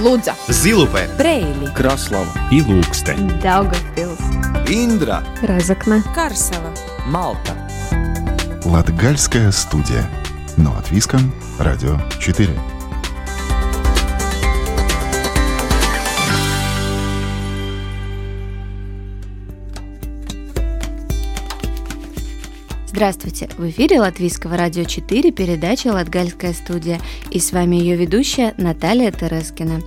Лудза, Зилупе, Брейли, Краслава и Лукстен. Даугавпилс, Индра, Разокна, Карсела. Малта. Латгальская студия. Но от Виском, Радио 4. Здравствуйте! В эфире Латвийского радио 4 передача «Латгальская студия» и с вами ее ведущая Наталья Терескина.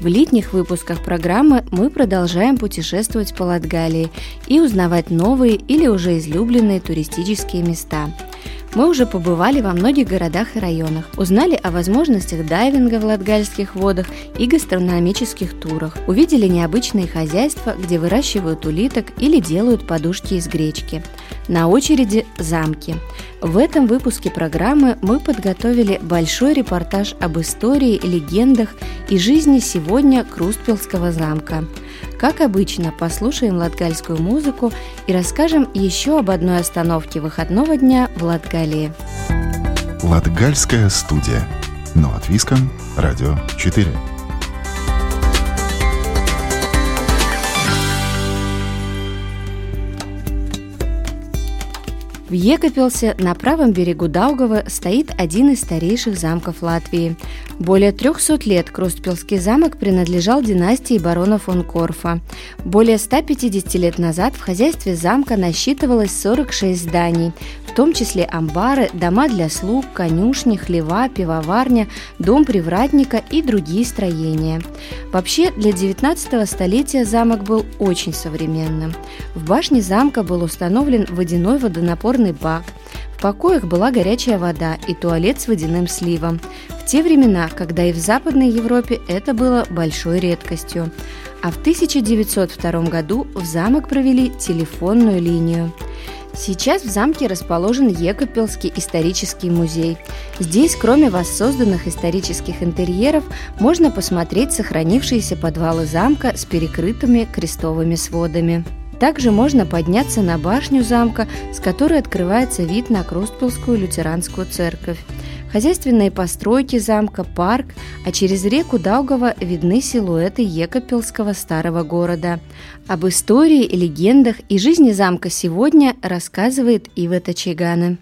В летних выпусках программы мы продолжаем путешествовать по Латгалии и узнавать новые или уже излюбленные туристические места – мы уже побывали во многих городах и районах, узнали о возможностях дайвинга в латгальских водах и гастрономических турах, увидели необычные хозяйства, где выращивают улиток или делают подушки из гречки. На очереди замки. В этом выпуске программы мы подготовили большой репортаж об истории, легендах и жизни сегодня Крустпилского замка. Как обычно, послушаем латгальскую музыку и расскажем еще об одной остановке выходного дня в Латгалии. Латгальская студия. Но от Виском, Радио 4. В Екапелсе на правом берегу Даугава стоит один из старейших замков Латвии. Более 300 лет Крустпилский замок принадлежал династии барона фон Корфа. Более 150 лет назад в хозяйстве замка насчитывалось 46 зданий, в том числе амбары, дома для слуг, конюшни, хлева, пивоварня, дом привратника и другие строения. Вообще, для 19 столетия замок был очень современным. В башне замка был установлен водяной водонапор мусорный бак. В покоях была горячая вода и туалет с водяным сливом. В те времена, когда и в Западной Европе это было большой редкостью. А в 1902 году в замок провели телефонную линию. Сейчас в замке расположен Екапелский исторический музей. Здесь, кроме воссозданных исторических интерьеров, можно посмотреть сохранившиеся подвалы замка с перекрытыми крестовыми сводами. Также можно подняться на башню замка, с которой открывается вид на Крустпилскую лютеранскую церковь. Хозяйственные постройки замка, парк, а через реку Даугава видны силуэты Екапилского старого города. Об истории, легендах и жизни замка сегодня рассказывает Ива Тачигана.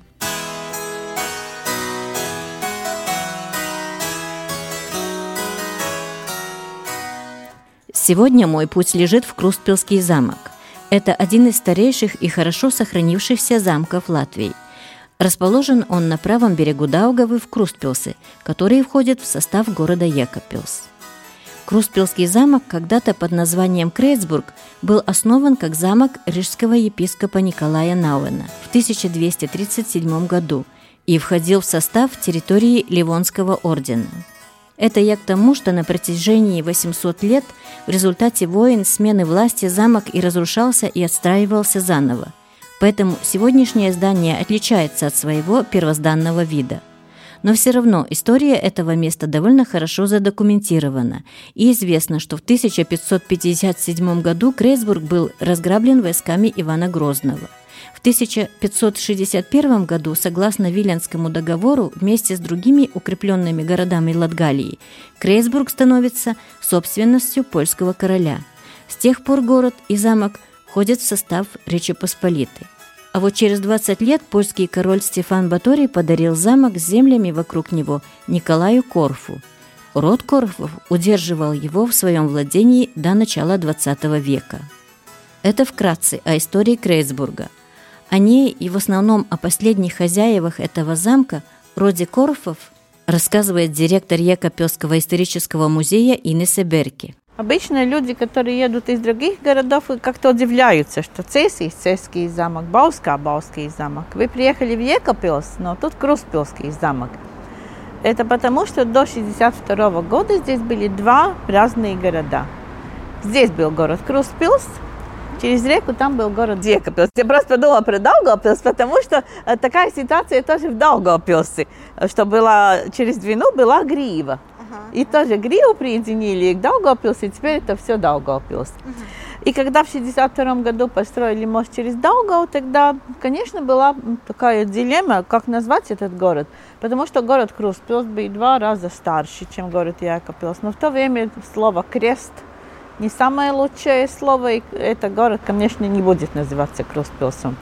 Сегодня мой путь лежит в Крустпилский замок. Это один из старейших и хорошо сохранившихся замков Латвии. Расположен он на правом берегу Даугавы в Крустпилсе, который входит в состав города Екапилс. Крустпилский замок когда-то под названием Крейцбург был основан как замок рижского епископа Николая Науэна в 1237 году и входил в состав территории Ливонского ордена – это я к тому, что на протяжении 800 лет в результате войн, смены власти замок и разрушался, и отстраивался заново. Поэтому сегодняшнее здание отличается от своего первозданного вида. Но все равно история этого места довольно хорошо задокументирована, и известно, что в 1557 году Крейсбург был разграблен войсками Ивана Грозного – в 1561 году, согласно Виленскому договору, вместе с другими укрепленными городами Латгалии, Крейсбург становится собственностью польского короля. С тех пор город и замок входят в состав Речи Посполитой. А вот через 20 лет польский король Стефан Баторий подарил замок с землями вокруг него Николаю Корфу. Род Корфов удерживал его в своем владении до начала XX века. Это вкратце о истории Крейсбурга. О ней и в основном о последних хозяевах этого замка, роде Корфов, рассказывает директор Екапёского исторического музея Инесса Берки. Обычно люди, которые едут из других городов, как-то удивляются, что Цесий, Цесский замок, Бауска, Бауский замок. Вы приехали в Екапилс, но тут Круспилский замок. Это потому, что до 1962 года здесь были два разные города. Здесь был город Круспилс, Через реку там был город Екапилс. Я просто подумала про Даугавпилс, потому что э, такая ситуация тоже в Даугавпилсе, что была через Двину была Грива. И тоже Гриву присоединили к Даугавпилсу, и теперь это все Даугавпилс. И когда в 1962 году построили мост через Даугау, тогда, конечно, была такая дилемма, как назвать этот город. Потому что город Круспилс был два раза старше, чем город Якопилс. Но в то время слово «крест» не самое лучшее слово, и этот город, конечно, не будет называться Круспилсом.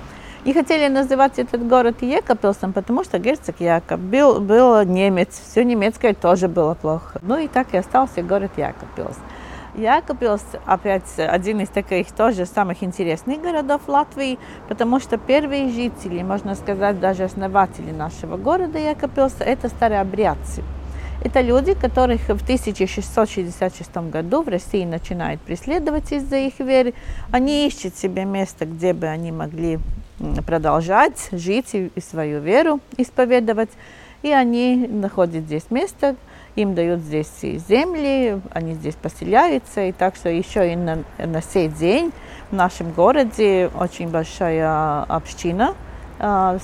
И хотели называть этот город Екапилсом, потому что герцог Якоб был, был немец, все немецкое тоже было плохо. Ну и так и остался город Якопилс. Якопилс опять один из таких тоже самых интересных городов Латвии, потому что первые жители, можно сказать, даже основатели нашего города Якопилса, это старообрядцы. Это люди, которых в 1666 году в России начинают преследовать из-за их веры. Они ищут себе место, где бы они могли продолжать жить и свою веру исповедовать. И они находят здесь место, им дают здесь земли, они здесь поселяются. И так что еще и на, на сей день в нашем городе очень большая община а,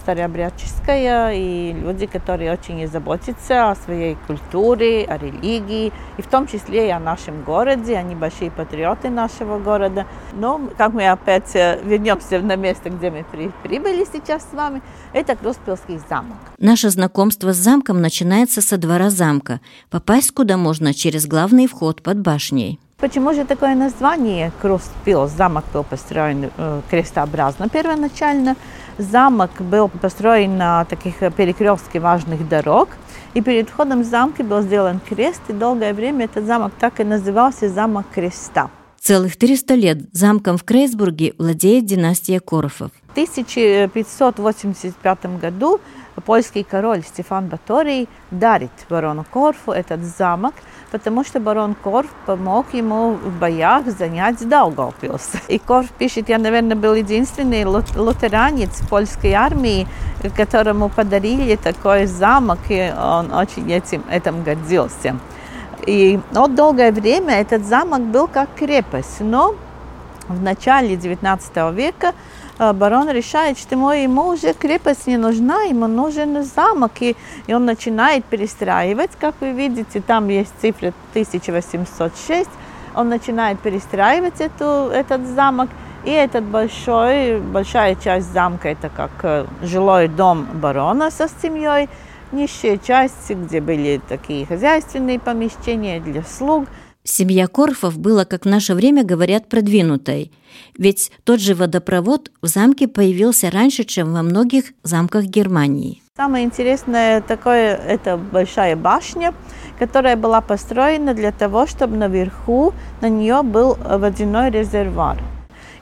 старообрядческая, и люди, которые очень заботятся о своей культуре, о религии, и в том числе и о нашем городе, они большие патриоты нашего города. Но, как мы опять э, вернемся на место, где мы при, прибыли сейчас с вами, это Круспилский замок. Наше знакомство с замком начинается со двора замка, попасть куда можно через главный вход под башней. Почему же такое название Круспил? Замок был построен э, крестообразно первоначально. Замок был построен на таких перекрестке важных дорог. И перед входом в замки был сделан крест, и долгое время этот замок так и назывался Замок Креста. Целых 300 лет замком в Крейсбурге владеет династия Корфов. В 1585 году польский король Стефан Баторий дарит барону Корфу этот замок – потому что барон Корф помог ему в боях занять Даугавпилс. И Корф пишет, я, наверное, был единственный лутеранец польской армии, которому подарили такой замок, и он очень этим, этим гордился. И вот долгое время этот замок был как крепость, но в начале XIX века барон решает, что ему, уже крепость не нужна, ему нужен замок, и, и он начинает перестраивать, как вы видите, там есть цифра 1806, он начинает перестраивать эту, этот замок, и этот большой, большая часть замка, это как э, жилой дом барона со семьей, низшая часть, где были такие хозяйственные помещения для слуг – Семья Корфов была, как в наше время говорят, продвинутой, ведь тот же водопровод в замке появился раньше, чем во многих замках Германии. Самое интересное такое – это большая башня, которая была построена для того, чтобы наверху на нее был водяной резервуар.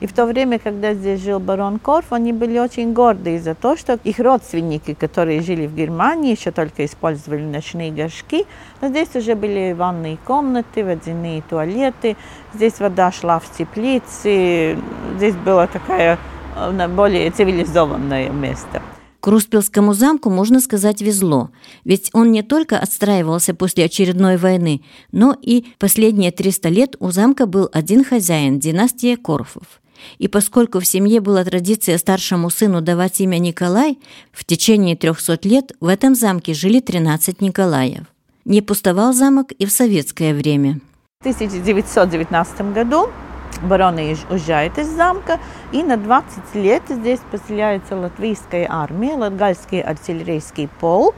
И в то время, когда здесь жил барон Корф, они были очень горды из-за того, что их родственники, которые жили в Германии, еще только использовали ночные горшки, но здесь уже были ванные комнаты, водяные туалеты, здесь вода шла в теплицы, здесь было такое э, более цивилизованное место. Круспилскому замку, можно сказать, везло, ведь он не только отстраивался после очередной войны, но и последние 300 лет у замка был один хозяин – династия Корфов. И поскольку в семье была традиция старшему сыну давать имя Николай, в течение 300 лет в этом замке жили 13 Николаев. Не пустовал замок и в советское время. В 1919 году бароны уезжают из замка, и на 20 лет здесь поселяется латвийская армия, Латгальский артиллерийский полк,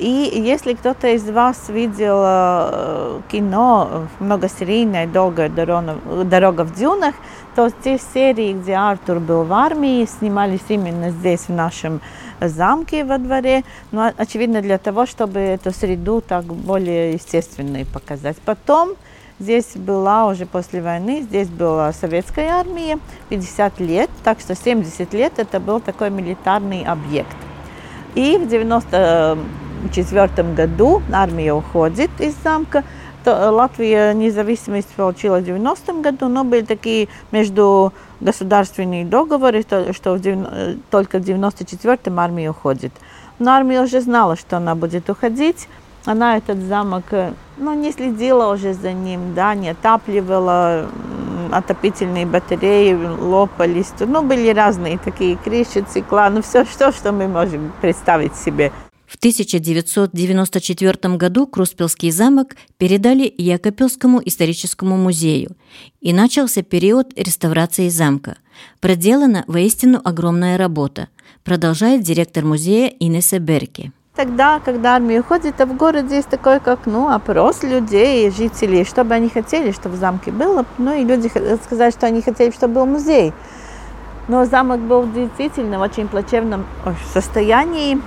и если кто-то из вас видел э, кино многосерийная долгая дорога, в дюнах, то те серии, где Артур был в армии, снимались именно здесь, в нашем замке во дворе. Ну, очевидно, для того, чтобы эту среду так более естественной показать. Потом Здесь была уже после войны, здесь была советская армия, 50 лет, так что 70 лет это был такой милитарный объект. И в 90 1994 году армия уходит из замка. Латвия независимость получила в 90 году, но были такие между государственные договоры, что в 90, только в 94-м армия уходит. Но армия уже знала, что она будет уходить. Она этот замок ну, не следила уже за ним, да, не отапливала, отопительные батареи лопались. Ну, были разные такие крыши, цикла, ну, все, что, что мы можем представить себе. В 1994 году Круспелский замок передали Якопилскому историческому музею, и начался период реставрации замка. Проделана воистину огромная работа, продолжает директор музея Инесса Берки. Тогда, когда армия уходит, в городе есть такой, как ну, опрос людей, жителей, что бы они хотели, чтобы в замке было. Ну и люди сказали, что они хотели, чтобы был музей. Но замок был действительно в очень плачевном состоянии.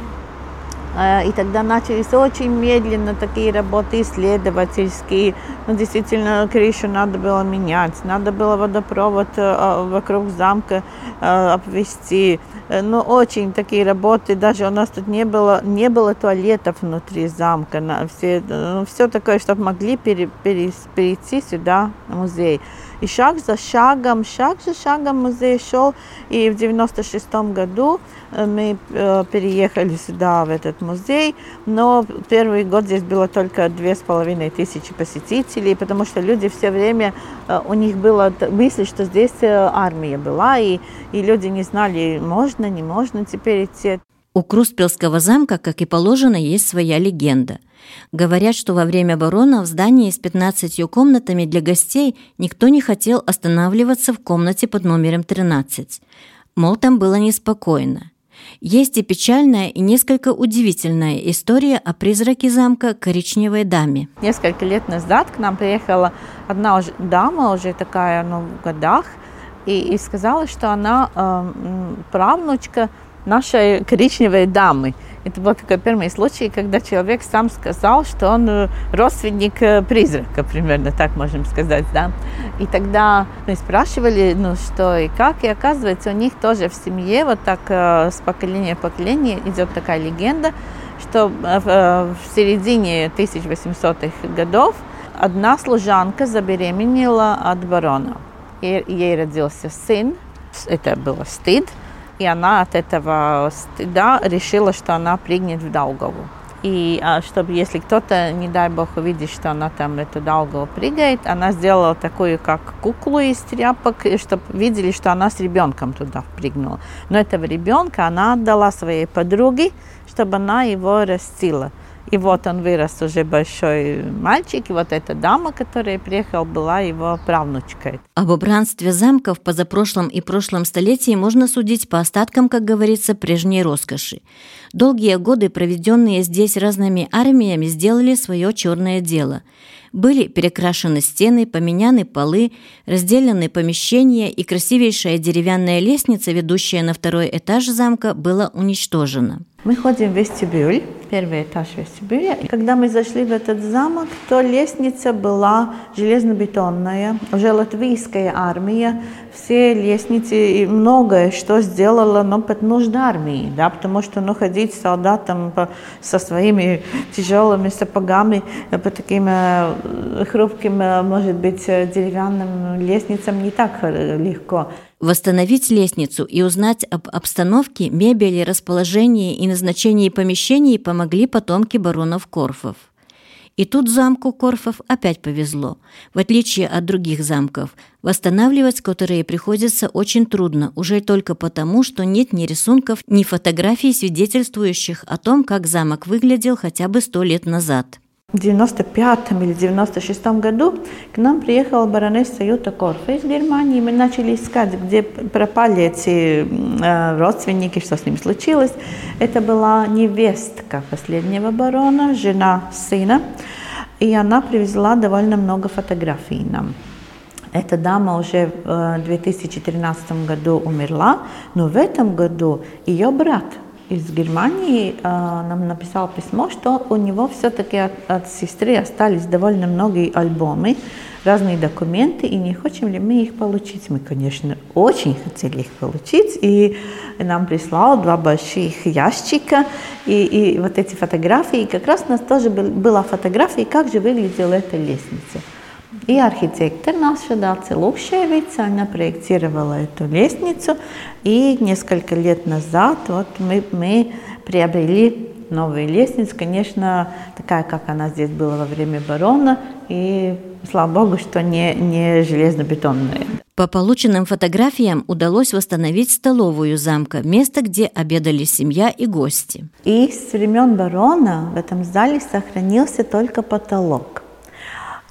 И тогда начались очень медленно такие работы исследовательские. Ну, действительно, крышу надо было менять, надо было водопровод вокруг замка обвести. Ну, очень такие работы. Даже у нас тут не было, не было туалетов внутри замка. Все, ну, все такое, чтобы могли пере, пере, перейти сюда, в музей. И шаг за шагом, шаг за шагом музей шел. И в 96 году мы переехали сюда, в этот музей. Но первый год здесь было только две с половиной тысячи посетителей, потому что люди все время, у них было мысль, что здесь армия была, и, и люди не знали, можно, не можно теперь идти. У Круспелского замка, как и положено, есть своя легенда. Говорят, что во время барона в здании с 15 комнатами для гостей никто не хотел останавливаться в комнате под номером 13. Мол, там было неспокойно. Есть и печальная, и несколько удивительная история о призраке замка коричневой даме. Несколько лет назад к нам приехала одна уже, дама, уже такая ну, в годах, и, и сказала, что она э, правнучка нашей коричневой дамы. Это был такой первый случай, когда человек сам сказал, что он э, родственник э, призрака, примерно так можем сказать, да. И тогда мы спрашивали, ну что и как, и оказывается, у них тоже в семье вот так э, с поколения в поколение идет такая легенда, что в середине 1800-х годов одна служанка забеременела от барона. Ей родился сын, это было стыд, и она от этого стыда решила, что она прыгнет в Даугаву. И а, чтобы, если кто-то, не дай бог, увидит, что она там эту Даугаву прыгает, она сделала такую, как куклу из тряпок, чтобы видели, что она с ребенком туда прыгнула. Но этого ребенка она отдала своей подруге, чтобы она его растила. И вот он вырос уже большой мальчик, и вот эта дама, которая приехала, была его правнучкой. Об убранстве замка в позапрошлом и прошлом столетии можно судить по остаткам, как говорится, прежней роскоши. Долгие годы, проведенные здесь разными армиями, сделали свое черное дело – были перекрашены стены, поменяны полы, разделены помещения, и красивейшая деревянная лестница, ведущая на второй этаж замка, была уничтожена. Мы ходим в вестибюль, первый этаж вестибюля. И когда мы зашли в этот замок, то лестница была железнобетонная. Уже латвийская армия, все лестницы и многое что сделала, но под нужды армии, да, потому что ну, ходить солдатам по, со своими тяжелыми сапогами по таким э, хрупким, э, может быть, э, деревянным лестницам не так э, легко. Восстановить лестницу и узнать об обстановке, мебели, расположении и назначении помещений помогли потомки баронов Корфов. И тут замку Корфов опять повезло. В отличие от других замков, восстанавливать которые приходится очень трудно, уже только потому, что нет ни рисунков, ни фотографий, свидетельствующих о том, как замок выглядел хотя бы сто лет назад. В 95 или 96 году к нам приехала баронесса Юта Корфа из Германии. Мы начали искать, где пропали эти э, родственники, что с ним случилось. Это была невестка последнего барона, жена сына. И она привезла довольно много фотографий нам. Эта дама уже в 2013 году умерла, но в этом году ее брат – из Германии э, нам написал письмо, что у него все-таки от, от сестры остались довольно многие альбомы, разные документы, и не хотим ли мы их получить. Мы, конечно, очень хотели их получить, и нам прислал два больших ящика, и, и вот эти фотографии, и как раз у нас тоже был, была фотография, как же выглядела эта лестница. И архитектор наша Даца Лукшевица, она проектировала эту лестницу. И несколько лет назад вот мы, мы приобрели новую лестницу. Конечно, такая, как она здесь была во время барона. И слава богу, что не, не железнобетонная. По полученным фотографиям удалось восстановить столовую замка, место, где обедали семья и гости. И с времен барона в этом зале сохранился только потолок.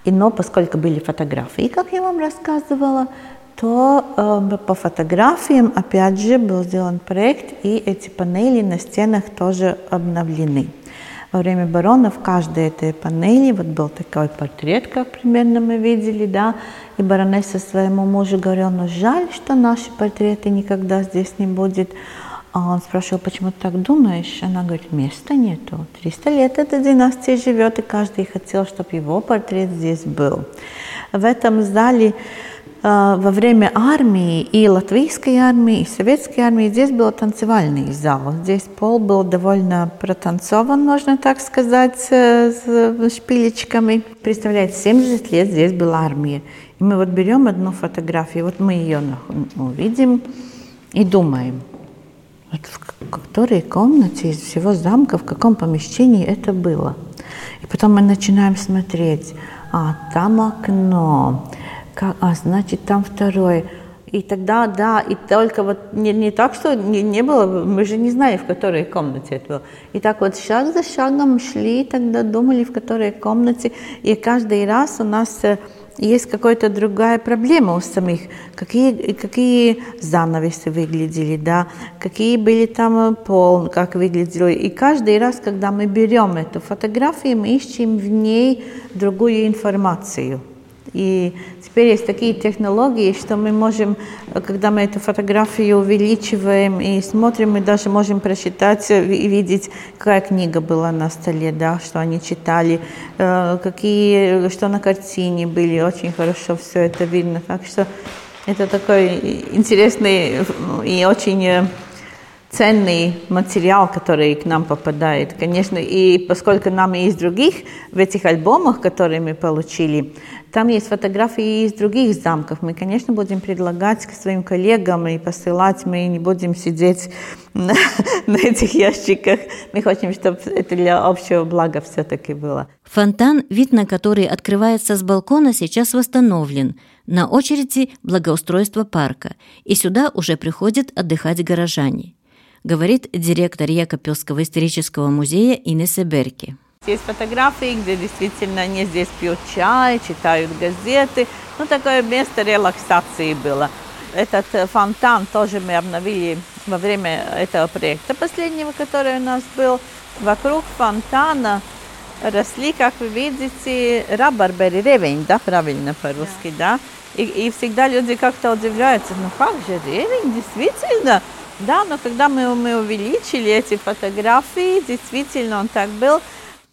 И, но поскольку были фотографии, как я вам рассказывала, то э, по фотографиям опять же был сделан проект, и эти панели на стенах тоже обновлены. Во время барона в каждой этой панели вот был такой портрет, как примерно мы видели, да, и баронесса своему мужу говорила, ну жаль, что наши портреты никогда здесь не будет. А он спрашивал, почему ты так думаешь? Она говорит, места нету. 300 лет эта династия живет, и каждый хотел, чтобы его портрет здесь был. В этом зале Э, во время армии и латвийской армии, и советской армии здесь был танцевальный зал. Здесь пол был довольно протанцован, можно так сказать, с шпилечками. Представляете, 70 лет здесь была армия. И мы вот берем одну фотографию, вот мы ее увидим и думаем, вот в которой комнате из всего замка, в каком помещении это было. И потом мы начинаем смотреть, а там окно, как, а, значит, там второй. И тогда, да, и только вот не, не так, что не, не было, мы же не знали, в которой комнате это было. И так вот шаг за шагом шли, тогда думали, в которой комнате. И каждый раз у нас э, есть какая-то другая проблема у самих. Какие, какие занавесы выглядели, да, какие были там э, пол, как выглядело. И каждый раз, когда мы берем эту фотографию, мы ищем в ней другую информацию. И теперь есть такие технологии, что мы можем, когда мы эту фотографию увеличиваем и смотрим, мы даже можем прочитать и видеть, какая книга была на столе, да, что они читали, э, какие, что на картине были. Очень хорошо все это видно. Так что это такой интересный и очень э, ценный материал, который к нам попадает, конечно, и поскольку нам и из других, в этих альбомах, которые мы получили, там есть фотографии из других замков. Мы, конечно, будем предлагать к своим коллегам и посылать. Мы не будем сидеть на, на этих ящиках. Мы хотим, чтобы это для общего блага все-таки было. Фонтан, вид на который открывается с балкона, сейчас восстановлен. На очереди благоустройство парка. И сюда уже приходят отдыхать горожане говорит директор Якопилского исторического музея Инесса Берки. Есть фотографии, где действительно они здесь пьют чай, читают газеты. Ну, такое место релаксации было. Этот э, фонтан тоже мы обновили во время этого проекта последнего, который у нас был. Вокруг фонтана росли, как вы видите, рабарбери, ревень, да, правильно по-русски, да. И, и всегда люди как-то удивляются, ну как же ревень, действительно, да, но когда мы, мы увеличили эти фотографии, действительно он так был.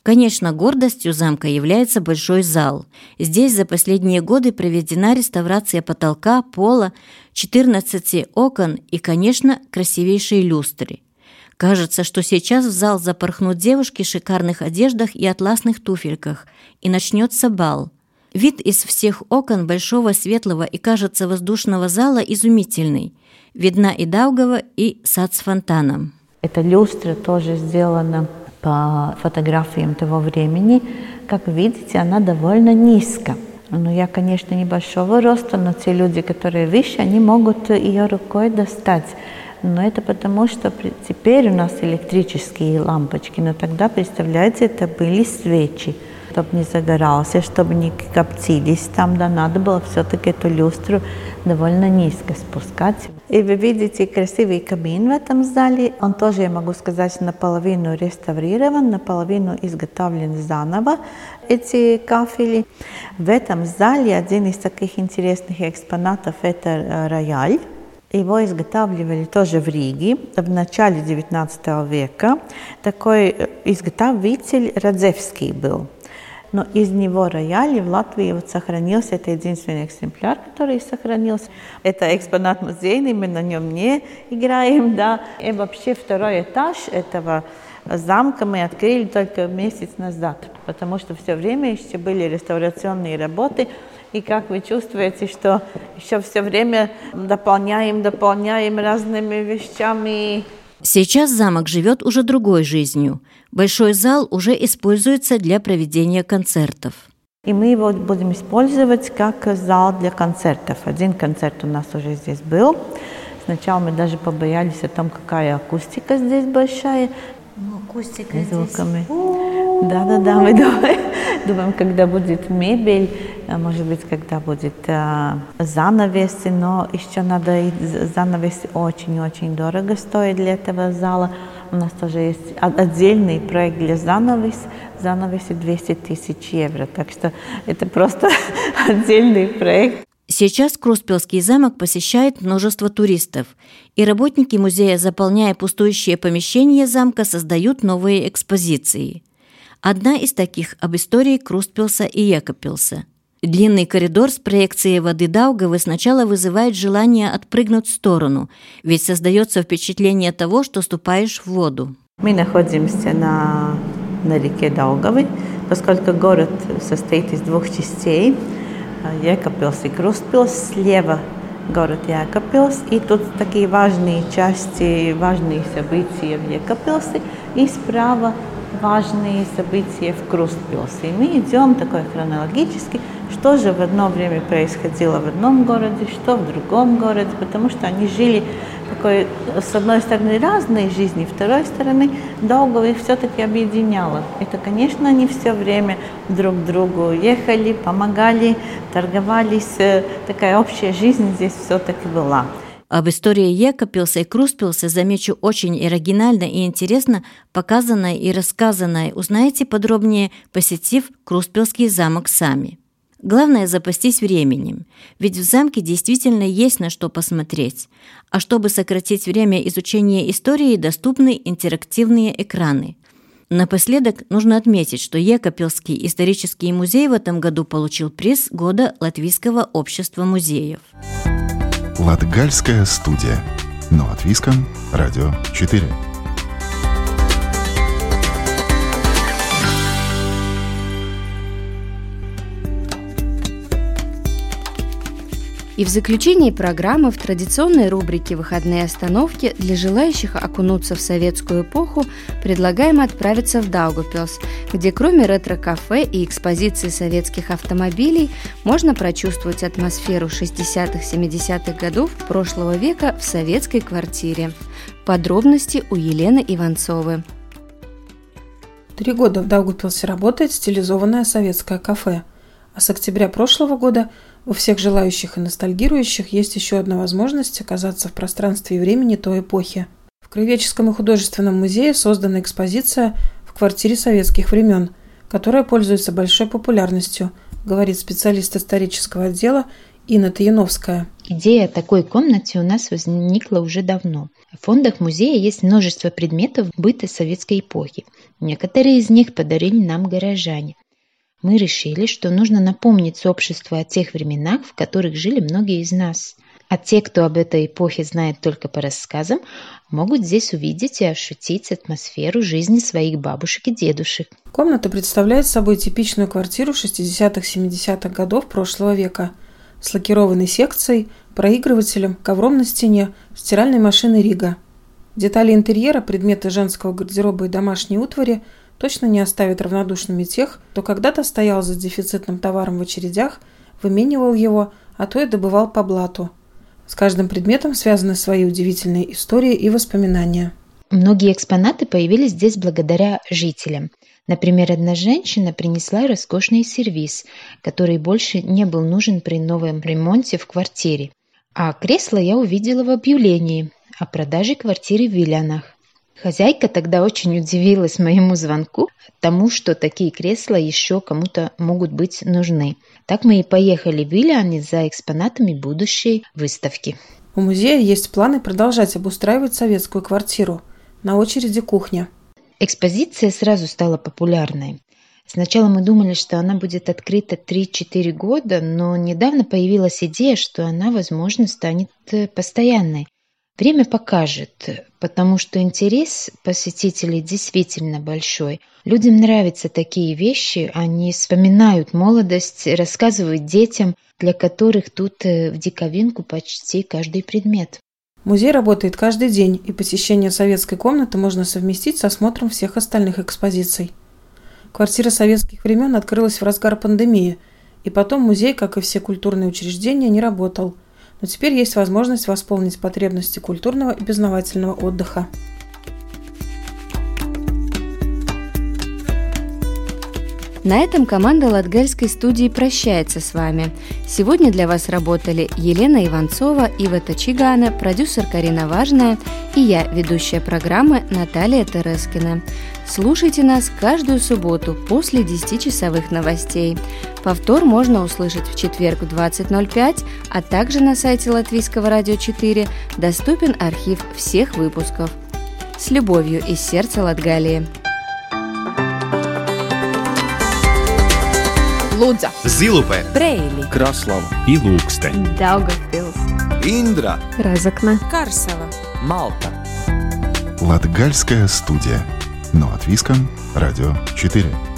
Конечно, гордостью замка является большой зал. Здесь за последние годы проведена реставрация потолка, пола, 14 окон и, конечно, красивейшие люстры. Кажется, что сейчас в зал запорхнут девушки в шикарных одеждах и атласных туфельках, и начнется бал. Вид из всех окон большого светлого и, кажется, воздушного зала изумительный. Видна и Даугава, и сад с фонтаном. Эта люстра тоже сделана по фотографиям того времени. Как видите, она довольно низко. Ну, я, конечно, небольшого роста, но те люди, которые выше, они могут ее рукой достать. Но это потому, что теперь у нас электрические лампочки, но тогда, представляете, это были свечи чтобы не загорался, чтобы не коптились там, да, надо было все-таки эту люстру довольно низко спускать. И вы видите красивый камин в этом зале. Он тоже, я могу сказать, наполовину реставрирован, наполовину изготовлен заново, эти кафели. В этом зале один из таких интересных экспонатов – это э, рояль. Его изготавливали тоже в Риге в начале XIX века. Такой э, изготовитель Радзевский был. Но из него рояли в Латвии вот сохранился, это единственный экземпляр, который сохранился. Это экспонат музейный, мы на нем не играем, да. И вообще второй этаж этого замка мы открыли только месяц назад, потому что все время еще были реставрационные работы. И как вы чувствуете, что еще все время дополняем, дополняем разными вещами. Сейчас замок живет уже другой жизнью. Большой зал уже используется для проведения концертов. И мы его будем использовать как зал для концертов. Один концерт у нас уже здесь был. Сначала мы даже побоялись о том, какая акустика здесь большая. Акустика звуками. Да, да, да, мы думаем, думаем, когда будет мебель, а может быть, когда будет а, занавесы, но еще надо, и занавесы очень-очень дорого стоят для этого зала. У нас тоже есть отдельный проект для занавес, занавесе 200 тысяч евро. Так что это просто отдельный проект. Сейчас Круспелский замок посещает множество туристов, и работники музея, заполняя пустующие помещения замка, создают новые экспозиции. Одна из таких об истории Круспелса и Якопилса. Длинный коридор с проекцией воды Даугавы сначала вызывает желание отпрыгнуть в сторону, ведь создается впечатление того, что ступаешь в воду. Мы находимся на на реке Даугавы, поскольку город состоит из двух частей, Екапилс и Крустпилс, слева город Екапилс, и тут такие важные части, важные события в Екапилсе, и справа важные события в Крустпилсе. И мы идем такой хронологически, что же в одно время происходило в одном городе, что в другом городе, потому что они жили такой, с одной стороны, разной жизни, с второй стороны, долго их все-таки объединяло. Это, конечно, они все время друг другу ехали, помогали, торговались. Э, такая общая жизнь здесь все-таки была. Об истории Екопилса и Круспилса, замечу, очень оригинально и интересно показанное и рассказанное. Узнаете подробнее, посетив Круспилский замок сами. Главное – запастись временем, ведь в замке действительно есть на что посмотреть. А чтобы сократить время изучения истории, доступны интерактивные экраны. Напоследок нужно отметить, что Екопилский исторический музей в этом году получил приз года Латвийского общества музеев. Латгальская студия. Но от Виском. Радио 4. И в заключении программы в традиционной рубрике «Выходные остановки» для желающих окунуться в советскую эпоху предлагаем отправиться в Даугупилс, где кроме ретро-кафе и экспозиции советских автомобилей можно прочувствовать атмосферу 60-70-х годов прошлого века в советской квартире. Подробности у Елены Иванцовой. Три года в Даугупилсе работает стилизованное советское кафе, а с октября прошлого года – у всех желающих и ностальгирующих есть еще одна возможность оказаться в пространстве и времени той эпохи. В Краеведческом и художественном музее создана экспозиция в квартире советских времен, которая пользуется большой популярностью, говорит специалист исторического отдела Инна Таяновская. Идея такой комнаты у нас возникла уже давно. В фондах музея есть множество предметов быта советской эпохи. Некоторые из них подарили нам горожане мы решили, что нужно напомнить сообществу о тех временах, в которых жили многие из нас. А те, кто об этой эпохе знает только по рассказам, могут здесь увидеть и ощутить атмосферу жизни своих бабушек и дедушек. Комната представляет собой типичную квартиру 60-70-х годов прошлого века с лакированной секцией, проигрывателем, ковром на стене, стиральной машиной Рига. Детали интерьера, предметы женского гардероба и домашней утвари – точно не оставит равнодушными тех, кто когда-то стоял за дефицитным товаром в очередях, выменивал его, а то и добывал по блату. С каждым предметом связаны свои удивительные истории и воспоминания. Многие экспонаты появились здесь благодаря жителям. Например, одна женщина принесла роскошный сервиз, который больше не был нужен при новом ремонте в квартире. А кресло я увидела в объявлении о продаже квартиры в Виллянах. Хозяйка тогда очень удивилась моему звонку, тому, что такие кресла еще кому-то могут быть нужны. Так мы и поехали в Виллиане за экспонатами будущей выставки. У музея есть планы продолжать обустраивать советскую квартиру. На очереди кухня. Экспозиция сразу стала популярной. Сначала мы думали, что она будет открыта 3-4 года, но недавно появилась идея, что она, возможно, станет э, постоянной. Время покажет, потому что интерес посетителей действительно большой. Людям нравятся такие вещи, они вспоминают молодость, рассказывают детям, для которых тут э, в диковинку почти каждый предмет. Музей работает каждый день, и посещение советской комнаты можно совместить с осмотром всех остальных экспозиций. Квартира советских времен открылась в разгар пандемии, и потом музей, как и все культурные учреждения, не работал. Но теперь есть возможность восполнить потребности культурного и безновательного отдыха. На этом команда Латгальской студии прощается с вами. Сегодня для вас работали Елена Иванцова, Ива Тачигана, продюсер Карина Важная и я, ведущая программы Наталья Терескина. Слушайте нас каждую субботу после 10-часовых новостей. Повтор можно услышать в четверг в 20.05, а также на сайте Латвийского радио 4 доступен архив всех выпусков. С любовью из сердца Латгалии. Лудза, Zilupē, Брейли, Краслава и Ilūkste, Daugavpils, Индра, Разокна, Карсела. Малта. Латгальская студия. Но от Виском, Радио 4.